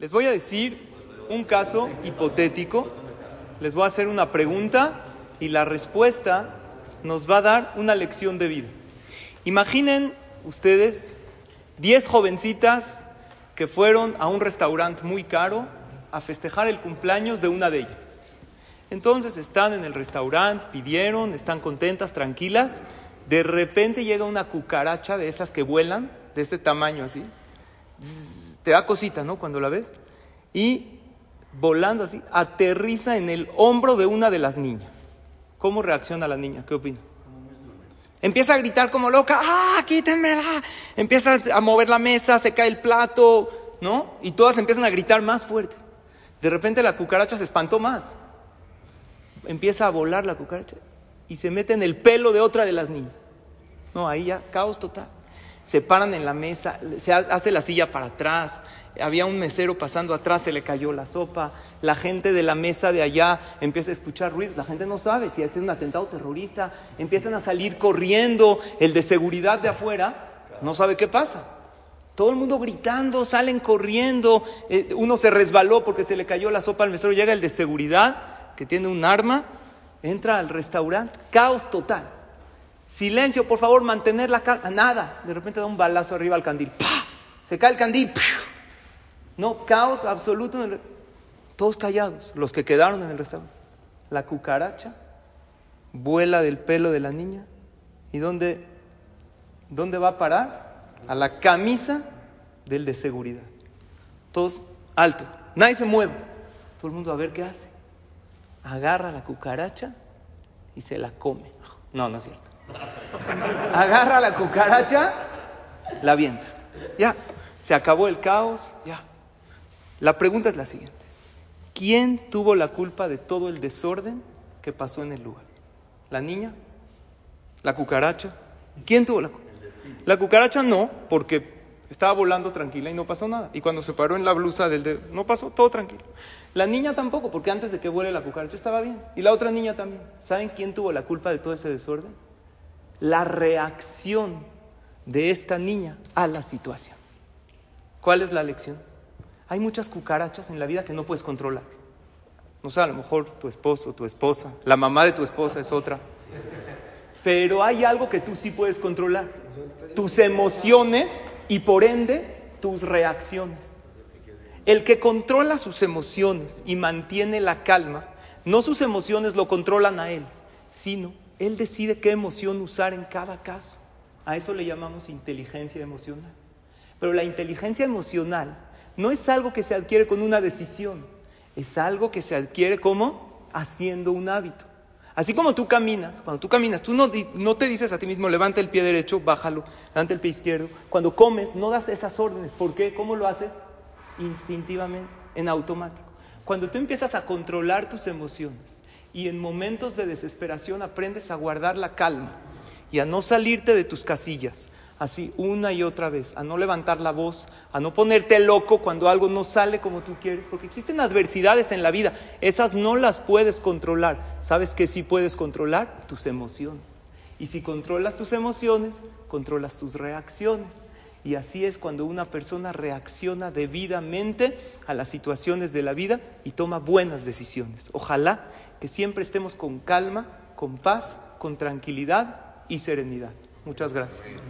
Les voy a decir un caso hipotético. Les voy a hacer una pregunta y la respuesta nos va a dar una lección de vida. Imaginen ustedes 10 jovencitas que fueron a un restaurante muy caro a festejar el cumpleaños de una de ellas. Entonces están en el restaurante, pidieron, están contentas, tranquilas. De repente llega una cucaracha de esas que vuelan, de este tamaño así. Te da cosita, ¿no? Cuando la ves. Y volando así, aterriza en el hombro de una de las niñas. ¿Cómo reacciona la niña? ¿Qué opina? Empieza a gritar como loca, ¡ah, quítenmela! Empieza a mover la mesa, se cae el plato, ¿no? Y todas empiezan a gritar más fuerte. De repente la cucaracha se espantó más. Empieza a volar la cucaracha y se mete en el pelo de otra de las niñas. No, ahí ya caos total. Se paran en la mesa, se hace la silla para atrás. Había un mesero pasando atrás, se le cayó la sopa. La gente de la mesa de allá empieza a escuchar ruidos. La gente no sabe si es un atentado terrorista. Empiezan a salir corriendo. El de seguridad de afuera no sabe qué pasa. Todo el mundo gritando, salen corriendo. Eh, uno se resbaló porque se le cayó la sopa al mesero. Llega el de seguridad, que tiene un arma, entra al restaurante. Caos total. Silencio, por favor, mantener la calma. Nada. De repente da un balazo arriba al candil. ¡Pah! Se cae el candil. No, caos absoluto. Todos callados, los que quedaron en el restaurante. La cucaracha vuela del pelo de la niña. ¿Y dónde, dónde va a parar? a la camisa del de seguridad. Todos alto, nadie se mueve. Todo el mundo a ver qué hace. Agarra la cucaracha y se la come. No, no es cierto. Agarra la cucaracha, la avienta. Ya, se acabó el caos, ya. La pregunta es la siguiente. ¿Quién tuvo la culpa de todo el desorden que pasó en el lugar? ¿La niña? ¿La cucaracha? ¿Quién tuvo la culpa? La cucaracha no, porque estaba volando tranquila y no pasó nada. Y cuando se paró en la blusa del dedo, no pasó, todo tranquilo. La niña tampoco, porque antes de que vuele la cucaracha estaba bien. Y la otra niña también. ¿Saben quién tuvo la culpa de todo ese desorden? La reacción de esta niña a la situación. ¿Cuál es la lección? Hay muchas cucarachas en la vida que no puedes controlar. No sé, a lo mejor tu esposo, tu esposa, la mamá de tu esposa es otra. Pero hay algo que tú sí puedes controlar. Tus emociones y por ende tus reacciones. El que controla sus emociones y mantiene la calma, no sus emociones lo controlan a él, sino él decide qué emoción usar en cada caso. A eso le llamamos inteligencia emocional. Pero la inteligencia emocional no es algo que se adquiere con una decisión, es algo que se adquiere como haciendo un hábito. Así como tú caminas, cuando tú caminas, tú no, no, te dices a ti mismo, levanta el pie derecho, bájalo, levanta el pie izquierdo. Cuando comes, no das esas órdenes. ¿Por qué? ¿Cómo lo haces? Instintivamente, en automático. Cuando tú empiezas a controlar tus emociones y en momentos de desesperación aprendes a guardar la calma y a no salirte de tus casillas, así una y otra vez, a no levantar la voz, a no ponerte loco cuando algo no sale como tú quieres, porque existen adversidades en la vida, esas no las puedes controlar. ¿Sabes qué sí puedes controlar? Tus emociones. Y si controlas tus emociones, controlas tus reacciones. Y así es cuando una persona reacciona debidamente a las situaciones de la vida y toma buenas decisiones. Ojalá que siempre estemos con calma, con paz, con tranquilidad y serenidad. Muchas gracias.